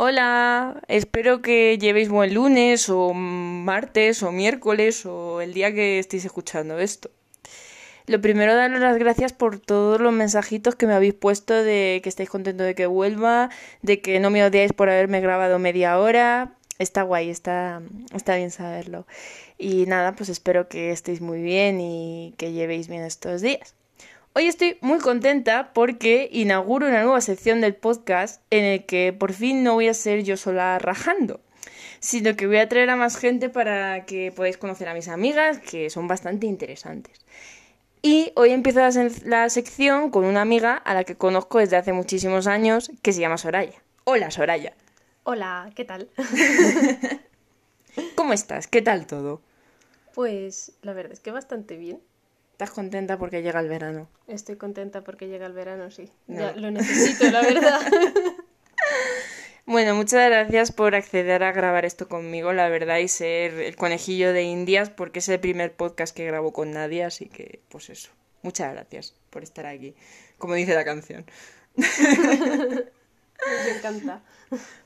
Hola, espero que llevéis buen lunes o martes o miércoles o el día que estéis escuchando esto. Lo primero, daros las gracias por todos los mensajitos que me habéis puesto de que estáis contentos de que vuelva, de que no me odiáis por haberme grabado media hora. Está guay, está, está bien saberlo. Y nada, pues espero que estéis muy bien y que llevéis bien estos días. Hoy estoy muy contenta porque inauguro una nueva sección del podcast en el que por fin no voy a ser yo sola rajando, sino que voy a traer a más gente para que podáis conocer a mis amigas, que son bastante interesantes. Y hoy empiezo la, sección con una amiga a la que conozco desde hace muchísimos años, que se llama Soraya. Hola, Soraya. Hola, ¿qué tal? ¿Cómo estás? ¿Qué tal todo? Pues la verdad es que bastante bien. ¿Estás contenta porque llega el verano? Estoy contenta porque llega el verano, sí. Ya lo necesito, la verdad. bueno, muchas gracias por acceder a grabar esto conmigo, la verdad, y ser el conejillo de Indias, porque es el primer podcast que grabo con nadie, así que, pues eso. Muchas gracias por estar aquí, como dice la canción. Me encanta.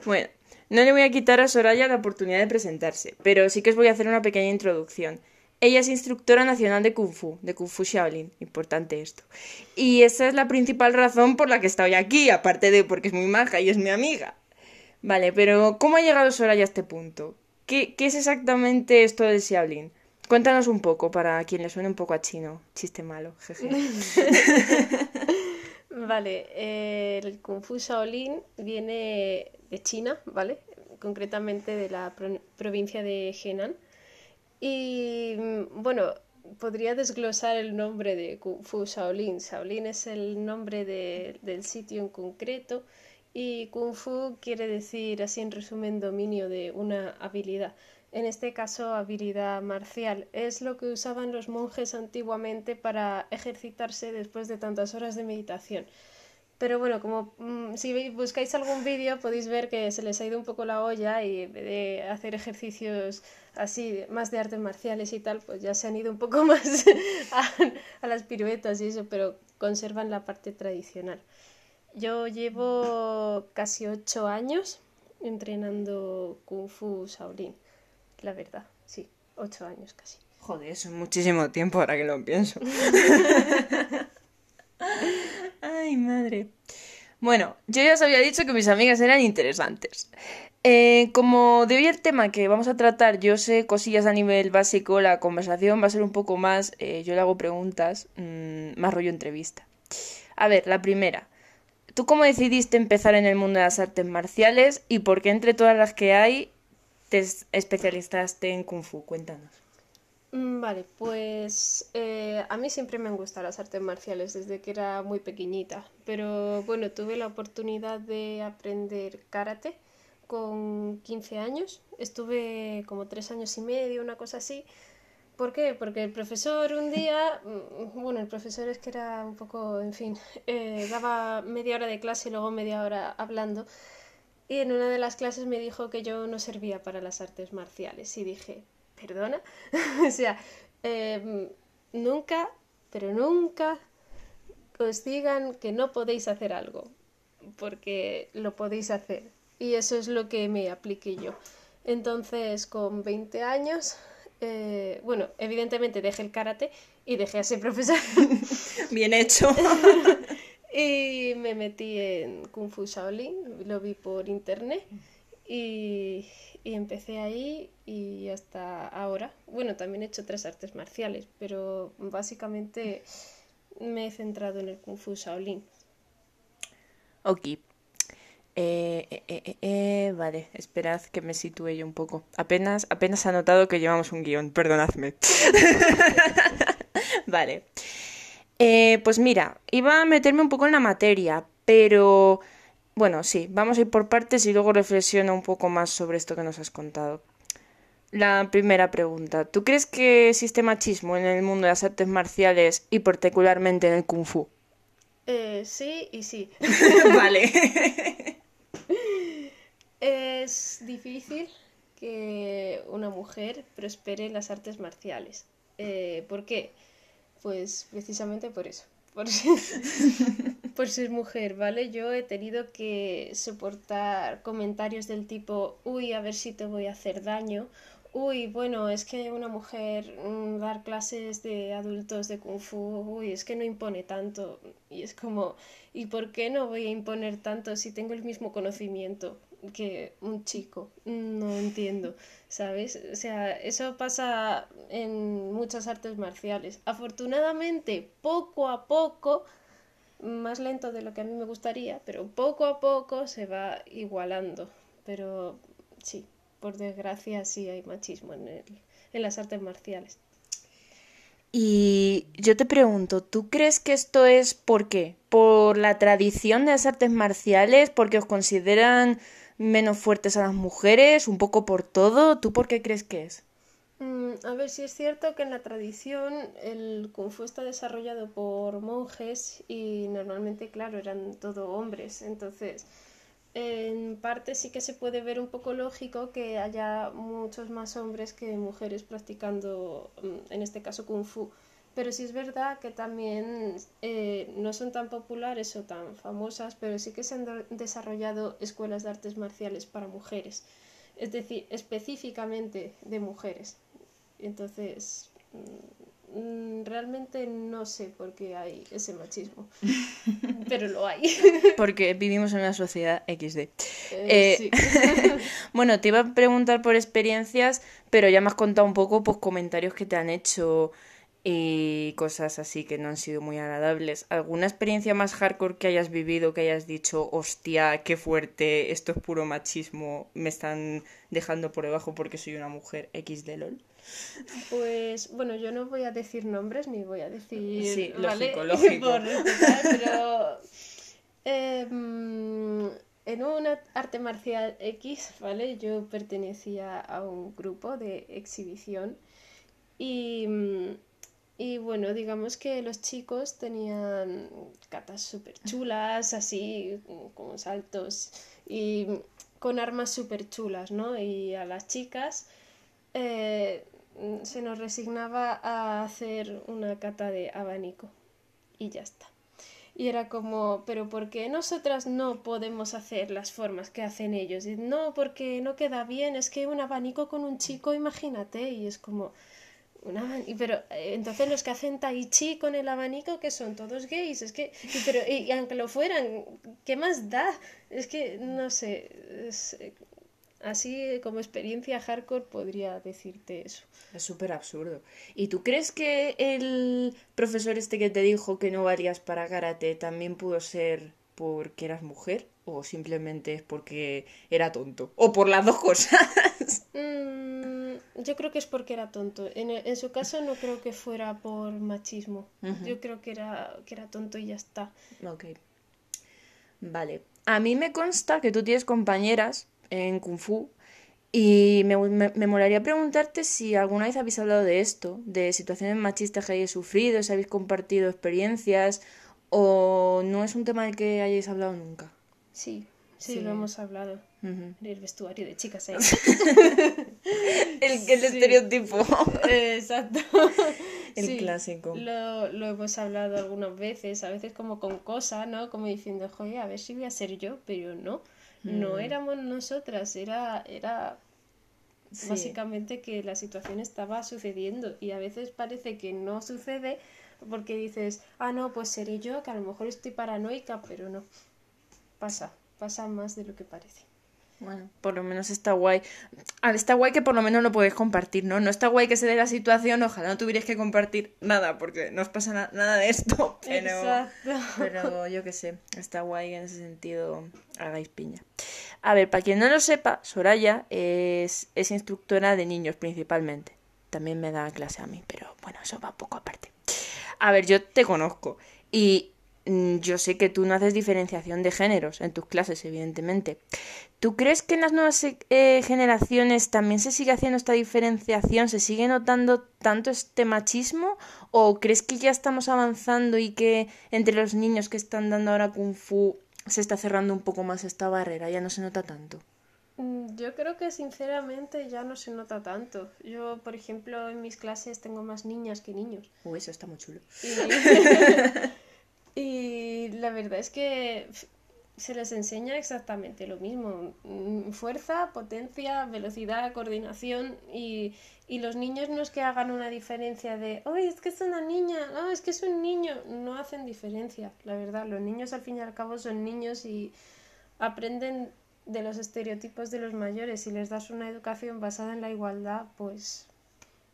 Bueno, no le voy a quitar a Soraya la oportunidad de presentarse, pero sí que os voy a hacer una pequeña introducción. Ella es instructora nacional de Kung Fu, de Kung Fu Shaolin, importante esto. Y esa es la principal razón por la que estoy aquí, aparte de porque es muy maja y es mi amiga. Vale, pero ¿cómo ha llegado Soraya a este punto? ¿Qué, es exactamente esto del Shaolin? Cuéntanos un poco, para quien le suene un poco a chino. Chiste malo, jeje. vale, el Kung Fu Shaolin viene de China, ¿vale? Concretamente de la provincia de Henan y mm, bueno, podría desglosar el nombre de Kung Fu Shaolin. Shaolin es el nombre del sitio en concreto y Kung Fu quiere decir, así en resumen, dominio de una habilidad. En este caso, habilidad marcial. Es lo que usaban los monjes antiguamente para ejercitarse después de tantas horas de meditación. Pero bueno, como mm, si buscáis algún vídeo podéis ver que se les ha ido un poco la olla y de hacer ejercicios así, más de artes marciales y tal, pues ya se han ido un poco más a, las piruetas y eso, pero conservan la parte tradicional. Yo llevo casi ocho años entrenando Kung Fu Shaolin, la verdad, sí, ocho años casi. Joder, eso es muchísimo tiempo ahora que lo pienso. Ay, madre. Bueno, yo ya os había dicho que mis amigas eran interesantes. Eh, como de hoy el tema que vamos a tratar, yo sé cosillas a nivel básico, la conversación va a ser un poco más, eh, yo le hago preguntas, mm, más rollo entrevista. A ver, la primera. ¿Tú cómo decidiste empezar en el mundo de las artes marciales y por qué entre todas las que hay te especializaste en Kung Fu? Cuéntanos. Mm, vale, pues eh, a mí siempre me han gustado las artes marciales desde que era muy pequeñita, pero bueno, tuve la oportunidad de aprender karate con 15 años. Estuve como tres años y medio, una cosa así. ¿Por qué? Porque el profesor un día, mm, bueno, el profesor es que era un poco, en fin, eh, daba media hora de clase y luego media hora hablando. Y en una de las clases me dijo que yo no servía para las artes marciales. Y dije, ¿perdona? o sea, em, nunca, pero nunca os digan que no podéis hacer algo, porque lo podéis hacer y eso es lo que me apliqué yo. Entonces, con 20 años, eh, bueno, evidentemente dejé el karate y dejé a ser profesor. Bien hecho. y me metí en Kung Fu Shaolin, lo vi por internet y, empecé ahí y hasta ahora. Bueno, también he hecho tres artes marciales, pero básicamente me he centrado en el Kung Fu Shaolin. Ok, eh, eh, eh, vale, esperad que me sitúe yo un poco. Apenas, apenas ha notado que llevamos un guion, perdonadme. vale. Pues mira, iba a meterme un poco en la materia, pero bueno, sí, vamos a ir por partes y luego reflexiono un poco más sobre esto que nos has contado. La primera pregunta, ¿tú crees que existe machismo en el mundo de las artes marciales y particularmente en el kung fu? Eh, sí y sí. vale. Es difícil que una mujer prospere en las artes marciales. Eh, ¿Por qué? Pues precisamente por eso. Por, por ser mujer, ¿vale? Yo he tenido que soportar comentarios del tipo, uy, a ver si te voy a hacer daño, uy, bueno, es que una mujer mm, dar clases de adultos de kung fu, uy, es que no impone tanto. Y es como, ¿y por qué no voy a imponer tanto si tengo el mismo conocimiento que un chico? No entiendo, ¿sabes? O sea, eso pasa en muchas artes marciales. Afortunadamente, poco a poco, más lento de lo que a mí me gustaría, pero poco a poco se va igualando. Pero sí, por desgracia sí hay machismo en, en las artes marciales. Y yo te pregunto, ¿tú crees que esto es por qué? ¿Por la tradición de las artes marciales? ¿Porque os consideran menos fuertes a las mujeres? ¿Un poco por todo? ¿Tú por qué crees que es? Mm, a ver, si es cierto que en la tradición el kung fu está desarrollado por monjes y normalmente, claro, eran todo hombres. Entonces, en parte sí que se puede ver un poco lógico que haya muchos más hombres que mujeres practicando, mm, en este caso, kung fu. Pero sí es verdad que también eh, no son tan populares o tan famosas, pero sí que se han desarrollado escuelas de artes marciales para mujeres, es decir, específicamente de mujeres. Entonces, mm, realmente no sé por qué hay ese machismo, pero lo hay. Porque vivimos en una sociedad XD. Eh, eh bueno, te iba a preguntar por experiencias, pero ya me has contado un poco pues, comentarios que te han hecho y cosas así que no han sido muy agradables. ¿Alguna experiencia más hardcore que hayas vivido, que hayas dicho, hostia, qué fuerte, esto es puro machismo, me están dejando por debajo porque soy una mujer XD LOL? Pues bueno, yo no voy a decir nombres ni voy a decir. Sí, lógico, lógico. pero. Em, en una arte marcial X, ¿vale? Yo pertenecía a un grupo de exhibición y, y bueno, digamos que los chicos tenían catas súper chulas, así, con saltos y con armas súper chulas, ¿no? Y a las chicas eh, se nos resignaba a hacer una cata de abanico y ya está. Y era como, pero ¿por qué nosotras no podemos hacer las formas que hacen ellos? Y no, porque no queda bien, es que un abanico con un chico, imagínate, y es como, un abanico, pero eh, entonces los que hacen tai chi con el abanico, que son todos gays, es que, y, pero, y, aunque lo fueran, ¿qué más da? Es que, no sé, es, Así como experiencia hardcore podría decirte eso. Es súper absurdo. ¿Y tú crees que el profesor este que te dijo que no valías para karate también pudo ser porque eras mujer? ¿O simplemente es porque era tonto? ¿O por las dos cosas? Mm, yo creo que es porque era tonto. En, en, su caso no creo que fuera por machismo. Yo creo que era, que era tonto y ya está. Ok. Vale. A mí me consta que tú tienes compañeras en Kung Fu. Y me, me, molaría preguntarte si alguna vez habéis hablado de esto, de situaciones machistas que hayáis sufrido, si habéis compartido experiencias o no es un tema del que hayáis hablado nunca. Sí, sí, lo hemos hablado. El vestuario de chicas ahí. el, el estereotipo. Exacto. El clásico. Lo, lo, hemos hablado algunas veces, a veces como con cosas, ¿no? Como diciendo, joder, a ver si voy a ser yo, pero no no mm. éramos nosotras, era, era básicamente que la situación estaba sucediendo y a veces parece que no sucede porque dices, ah, no, pues seré yo, que a lo mejor estoy paranoica, pero no, pasa, pasa más de lo que parece. Bueno, por lo menos está guay. Ah, está guay que por lo menos lo podéis compartir, ¿no? No está guay que se dé la situación, ojalá no tuvierais que compartir nada, porque no os pasa nada de esto. Pero, Exacto. pero yo qué sé, está guay en ese sentido, hagáis piña. A ver, para quien no lo sepa, Soraya es, es instructora de niños principalmente. También me da clase a mí, pero bueno, eso va poco aparte. A ver, yo te conozco y yo sé que tú no haces diferenciación de géneros en tus clases, evidentemente. ¿Tú crees que en las nuevas eh, generaciones también se sigue haciendo esta diferenciación? ¿Se sigue notando tanto este machismo? ¿O crees que ya estamos avanzando y que entre los niños que están dando ahora kung fu se está cerrando un poco más esta barrera? ¿Ya no se nota tanto? Mm, yo creo que sinceramente ya no se nota tanto. Yo, por ejemplo, en mis clases tengo más niñas que niños. Uy, eso está muy chulo. Y la verdad es que se les enseña exactamente lo mismo. Mm, fuerza, potencia, velocidad, coordinación y, y los niños no es que hagan una diferencia de, oh, es que es una niña, oh, es que es un niño. No hacen diferencia, la verdad. Los niños al fin y al cabo son niños y aprenden de los estereotipos de los mayores. Si les das una educación basada en la igualdad, pues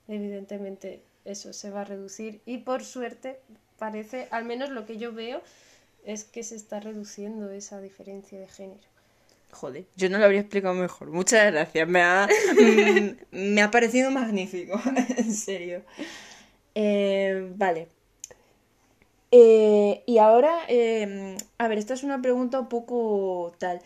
evidentemente eso se va a reducir. Y por suerte parece, al menos lo que yo veo, es que se está reduciendo esa diferencia de género. Joder, yo no lo habría explicado mejor. Muchas gracias, me ha, me ha parecido magnífico, en serio. Eh, vale. Eh, y ahora, eh, a ver, esta es una pregunta un poco tal.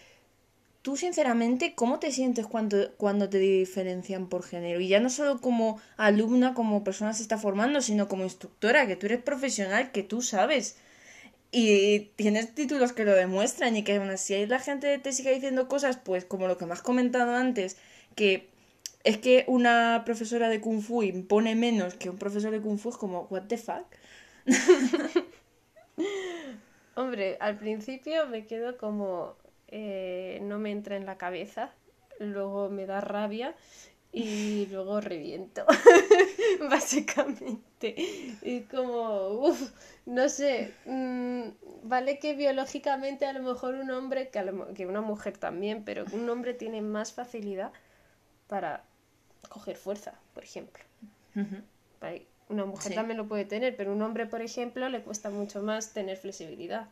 Tú, sinceramente, ¿cómo te sientes cuando, cuando te diferencian por género? Y ya no solo como alumna, como persona se está formando, sino como instructora, que tú eres profesional, que tú sabes y tienes títulos que lo demuestran y que aún así la gente te sigue diciendo cosas, pues como lo que me has comentado antes, que es que una profesora de Kung Fu impone menos que un profesor de Kung Fu, es como, what the fuck. Hombre, al principio me quedo como, eh, no me entra en la cabeza, luego me da rabia y luego reviento, básicamente. Y como, uff, no sé, mm, vale que biológicamente a lo mejor un hombre, que, que, una mujer también, pero un hombre tiene más facilidad para coger fuerza, por ejemplo. Una mujer también lo puede tener, pero un hombre, por ejemplo, le cuesta mucho más tener flexibilidad.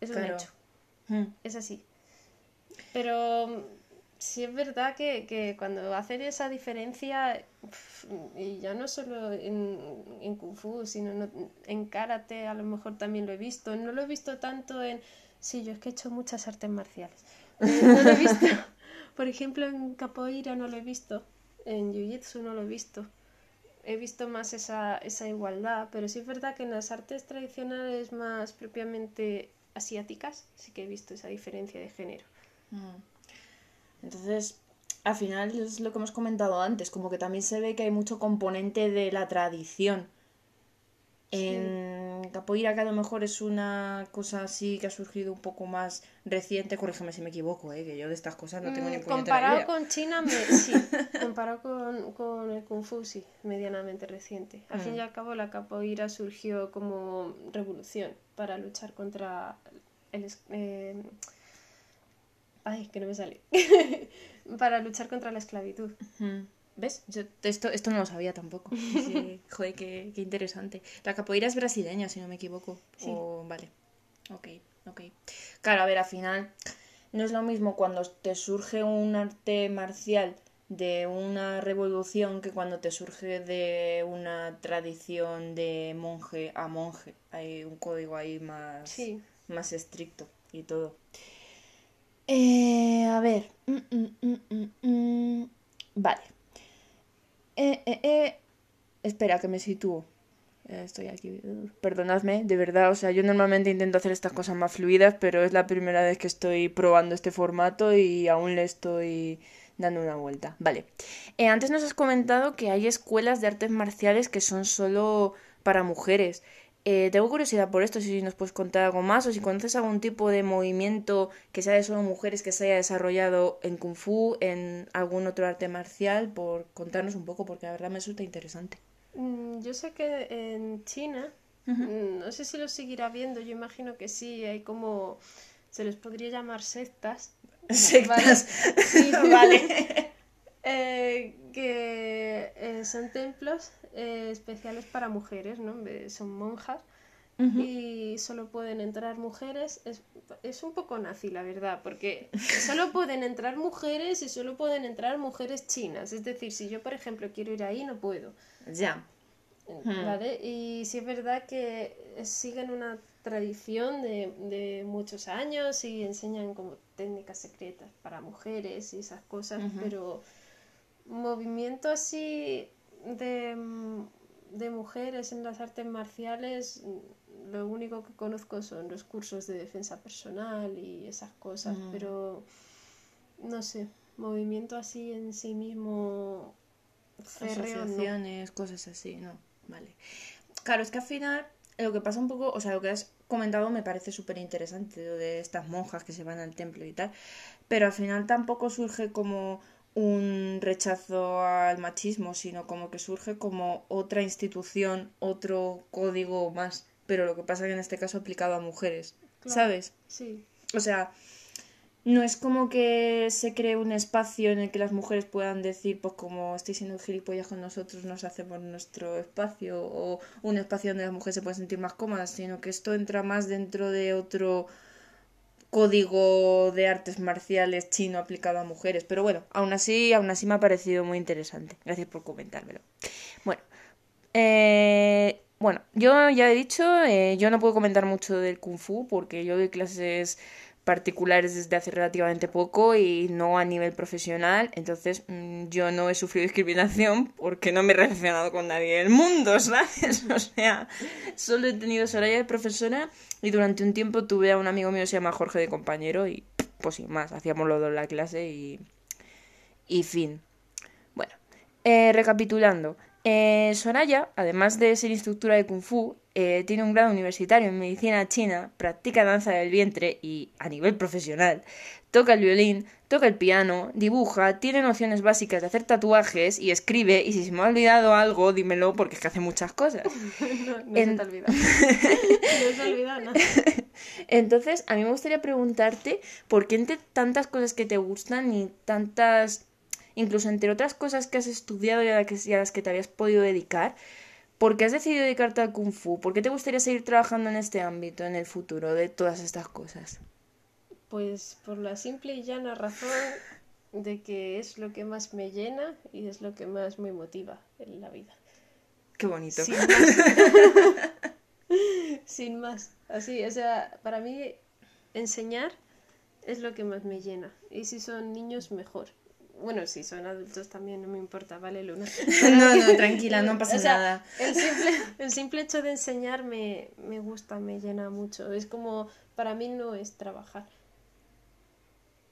Es un hecho. Mm. Es así. Pero sí es verdad que, que, cuando hacen esa diferencia, y ya no solo en, en Kung Fu, sino en Karate, a lo mejor también lo he visto. No lo he visto tanto en... Sí, yo es que he hecho muchas artes marciales. No lo he visto. Por ejemplo, en Capoeira no lo he visto. En Jiu-Jitsu no lo he visto. He visto más esa, esa igualdad, pero sí es verdad que en las artes tradicionales más propiamente asiáticas sí que he visto esa diferencia de género. Mm. Entonces, al final es lo que hemos comentado antes, como que también se ve que hay mucho componente de la tradición. En capoeira que a lo mejor es una cosa así que ha surgido un poco más reciente, corrígeme si me equivoco, ¿eh? que yo de estas cosas no tengo ni mm, Comparado con China, sí. comparado con, el Kung Fu, sí, medianamente reciente. Al fin y mm. al cabo la capoeira surgió como revolución para luchar contra el... Eh, Ay, que no me sale. para luchar contra la esclavitud. ¿Ves? Yo esto, esto no lo sabía tampoco. Joder, qué, qué, interesante. La capoeira es brasileña, si no me equivoco. Sí. vale. Ok, ok. Claro, a ver, al final no es lo mismo cuando te surge un arte marcial de una revolución que cuando te surge de una tradición de monje a monje. Hay un código ahí más, más estricto y todo. Eh, a ver. Mm, mm, mm, vale. Eh, eh, eh. Espera, que me sitúo. Estoy aquí. Perdonadme, de verdad. O sea, yo normalmente intento hacer estas cosas más fluidas, pero es la primera vez que estoy probando este formato y aún le estoy dando una vuelta. Vale. antes nos has comentado que hay escuelas de artes marciales que son solo para mujeres. Eh, tengo curiosidad por esto, si nos puedes contar algo más o si conoces algún tipo de movimiento que sea de solo mujeres que se haya desarrollado en Kung Fu, en algún otro arte marcial, por contarnos un poco, porque la verdad me resulta interesante. Mm, yo sé que en China, mm, no sé si lo seguirá viendo, yo imagino que sí, hay como, se les podría llamar sectas. Sectas, vale. Eh, que eh, son templos eh, especiales para mujeres, ¿no? Son monjas y solo pueden entrar mujeres. Es, es, un poco nazi, la verdad, porque solo pueden entrar mujeres y solo pueden entrar mujeres chinas. Es decir, si yo, por ejemplo, quiero ir ahí, no puedo. Ya. ¿Vale? Y sí es verdad que siguen una tradición de, de, muchos años y enseñan como técnicas secretas para mujeres y esas cosas, pero movimiento así de, de mujeres en las artes marciales, lo único que conozco son los cursos de defensa personal y esas cosas, pero no sé, movimiento así en sí mismo, asociaciones, cosas así, no, vale. Claro, es que al final lo que pasa un poco, o sea, lo que has comentado me parece súper interesante, de estas monjas que se van al templo y tal, pero al final tampoco surge como un rechazo al machismo, sino como que surge como otra institución, otro código más, pero lo que pasa que en este caso aplicado a mujeres, ¿sabes? Sí. O sea, no es como que se cree un espacio en el que las mujeres puedan decir, pues como estáis siendo gilipollas con nosotros, nos hacemos nuestro espacio, o un espacio donde las mujeres se pueden sentir más cómodas, sino que esto entra más dentro de otro código de artes marciales chino aplicado a mujeres. Pero bueno, aún así, aún así me ha parecido muy interesante. Gracias por comentármelo. Bueno, eh, bueno, yo ya he dicho, eh, yo no puedo comentar mucho del kung fu porque yo doy clases particulares desde hace relativamente poco y no a nivel profesional. Entonces mm, yo no he sufrido discriminación porque no me he relacionado con nadie del mundo, ¿sabes? O sea, solo he tenido Soraya de profesora y durante un tiempo tuve a un amigo mío que se llama Jorge de compañero y pues sin más, hacíamos los dos la clase y... y fin. Bueno, eh, recapitulando. Eh, Soraya, además de ser instructora de Kung Fu, eh, tiene un grado universitario en medicina china, practica danza del vientre y, a nivel profesional, toca el violín, toca el piano, dibuja, tiene nociones básicas de hacer tatuajes y escribe, y si se me ha olvidado algo, dímelo porque es que hace muchas cosas. no, no se te ha olvidado. no se ha olvidado nada. Entonces, a mí me gustaría preguntarte por qué entre tantas cosas que te gustan y tantas incluso entre otras cosas que has estudiado y a, las que te habías podido dedicar, ¿por qué has decidido dedicarte al kung fu? ¿Por qué te gustaría seguir trabajando en este ámbito en el futuro de todas estas cosas? Pues por la simple y llana razón de que es lo que más me llena y es lo que más me motiva en la vida. Qué bonito. Sin más. Sin más. Así, o sea, para mí enseñar es lo que más me llena. Y si son niños, mejor. Bueno, si son adultos también no me importa, vale, Luna. no, no, tranquila, no pasa nada. El simple, el simple hecho de enseñar me, me gusta, me llena mucho. Es como, para mí no es trabajar.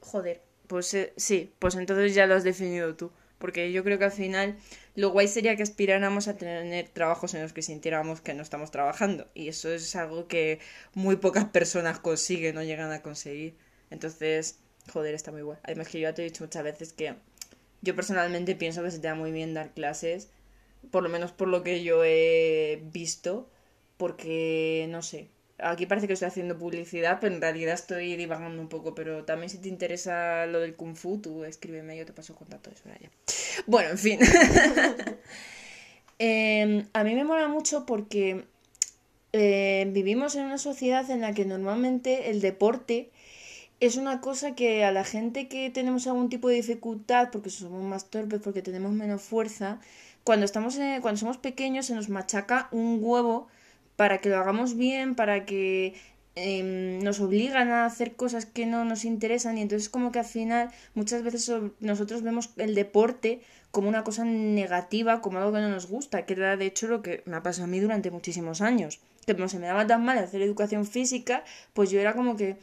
Joder, pues eh, sí, pues entonces ya lo has definido tú. Porque yo creo que al final lo guay sería que aspiráramos a tener trabajos en los que sintiéramos que no estamos trabajando. Y eso es algo que muy pocas personas consiguen o llegan a conseguir. Entonces, Joder, está muy guay. Además que yo ya te he dicho muchas veces que yo personalmente pienso que se te da muy bien dar clases, por lo menos por lo que yo he visto, porque no sé. Aquí parece que estoy haciendo publicidad, pero en realidad estoy divagando un poco. Pero también si te interesa lo del kung fu, tú escríbeme, yo te paso contacto de Soraya. Bueno, en fin. Em, a mí me mola mucho porque eh, vivimos en una sociedad en la que normalmente el deporte es una cosa que a la gente que tenemos algún tipo de dificultad, porque somos más torpes, porque tenemos menos fuerza, cuando, estamos cuando somos pequeños se nos machaca un huevo para que lo hagamos bien, para que em, nos obligan a hacer cosas que no nos interesan y entonces como que al final muchas veces nosotros vemos el deporte como una cosa negativa, como algo que no nos gusta, que era de hecho lo que me ha pasado a mí durante muchísimos años, que como se me daba tan mal hacer educación física, pues yo era como que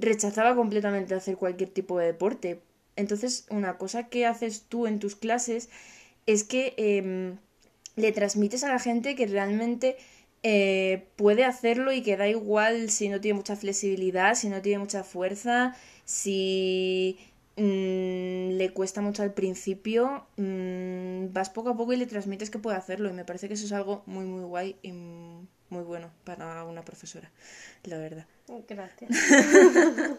rechazaba completamente hacer cualquier tipo de deporte. Entonces, una cosa que haces tú en tus clases es que em, le transmites a la gente que realmente eh, puede hacerlo y que da igual si no tiene mucha flexibilidad, si no tiene mucha fuerza, si mm, le cuesta mucho al principio, mm, vas poco a poco y le transmites que puede hacerlo. Y me parece que eso es algo muy, muy guay y muy bueno para una profesora, la verdad. Gracias.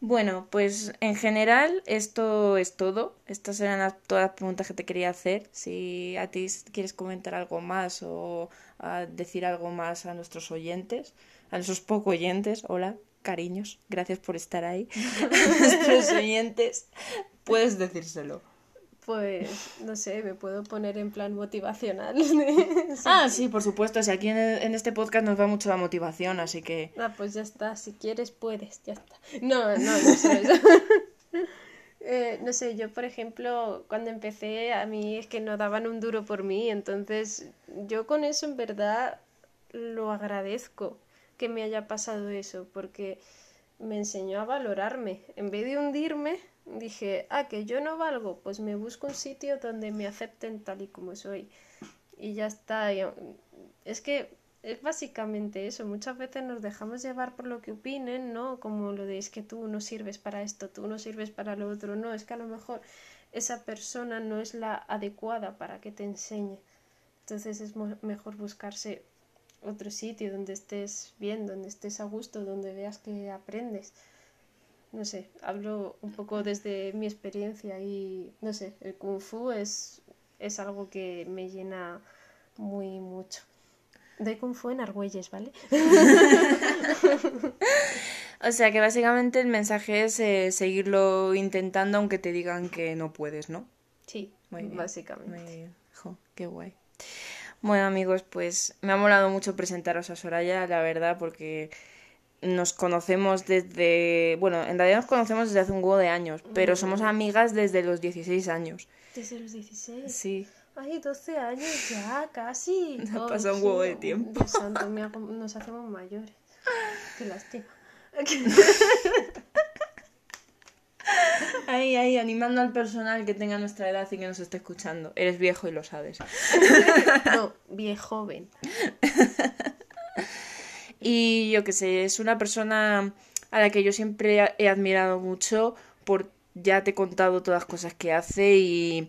bueno, pues en general esto es todo. Estas eran todas las preguntas que te quería hacer. Si a ti quieres comentar algo más o decir algo más a nuestros oyentes, a nuestros poco oyentes, hola, cariños, gracias por estar ahí. a nuestros oyentes, puedes decírselo pues no sé, me puedo poner en plan motivacional. ah, sí, por supuesto. O sea, aquí en, este podcast nos va mucho la motivación, así que. Ah, pues ya está. Si quieres, puedes, ya está. No, no, no sé eso. Eh, no sé, yo por ejemplo, cuando empecé, a mí es que no daban un duro por mí, entonces yo con eso en verdad lo agradezco que me haya pasado eso, porque me enseñó a valorarme. En vez de hundirme, dije, ah, que yo no valgo, pues me busco un sitio donde me acepten tal y como soy. Y ya está. Es que es básicamente eso. Muchas veces nos dejamos llevar por lo que opinen, ¿no? Como lo de que tú no sirves para esto, tú no sirves para lo otro. No, es que a lo mejor esa persona no es la adecuada para que te enseñe. Entonces es mejor buscarse otro sitio donde estés bien, donde estés a gusto, donde veas que aprendes. No sé, hablo un poco desde mi experiencia y no sé, el kung fu es, es algo que me llena muy mucho. De Kung Fu en Argüelles, ¿vale? o sea que básicamente el mensaje es eh, seguirlo intentando aunque te digan que no puedes, ¿no? Sí, básicamente. Muy bien. qué guay. Bueno amigos, pues me ha molado mucho presentaros a Soraya, la verdad, porque nos conocemos desde... Bueno, en realidad nos conocemos desde hace un huevo de años, pero somos amigas desde los 16 años. ¿Desde los 16? Sí. Ay, 12 años ya, casi. Ha pasado un huevo de tiempo. Dios santo, nos hacemos mayores. Qué lástima. Ahí, ahí, animando al personal que tenga nuestra edad y que nos esté escuchando. Eres viejo y lo sabes. No, viejo joven. Y yo qué sé, es una persona a la que yo siempre he admirado mucho por ya te he contado todas las cosas que hace y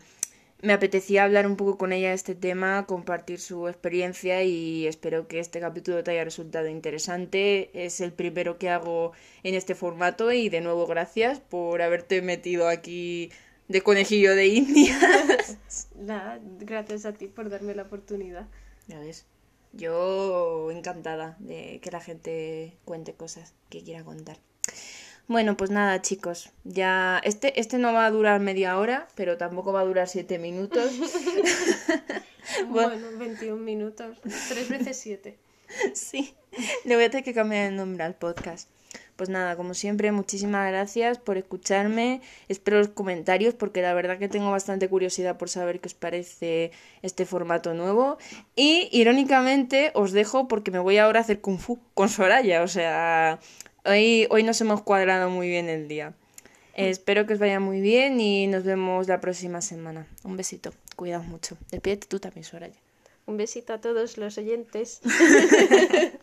me apetecía hablar un poco con ella de este tema, compartir su experiencia y espero que este capítulo te haya resultado interesante. Es el primero que hago en este formato y de nuevo gracias por haberte metido aquí de conejillo de indias. Nada, gracias a ti por darme la oportunidad. Ya ves. Yo encantada de que la gente cuente cosas que quiera contar. Bueno, pues nada, chicos. Ya. Este, este no va a durar media hora, pero tampoco va a durar siete minutos. bueno, 21 minutos. Tres veces siete. Sí. Le voy a tener que cambiar el nombre al podcast. Pues nada, como siempre, muchísimas gracias por escucharme. Espero los comentarios porque la verdad que tengo bastante curiosidad por saber qué os parece este formato nuevo. Y irónicamente os dejo porque me voy ahora a hacer kung fu con Soraya. O sea, Hoy, hoy nos hemos cuadrado muy bien el día. espero que os vaya muy bien y nos vemos la próxima semana. Un besito. Cuidado mucho. Despídete tú también, Soraya. Un besito a todos los oyentes.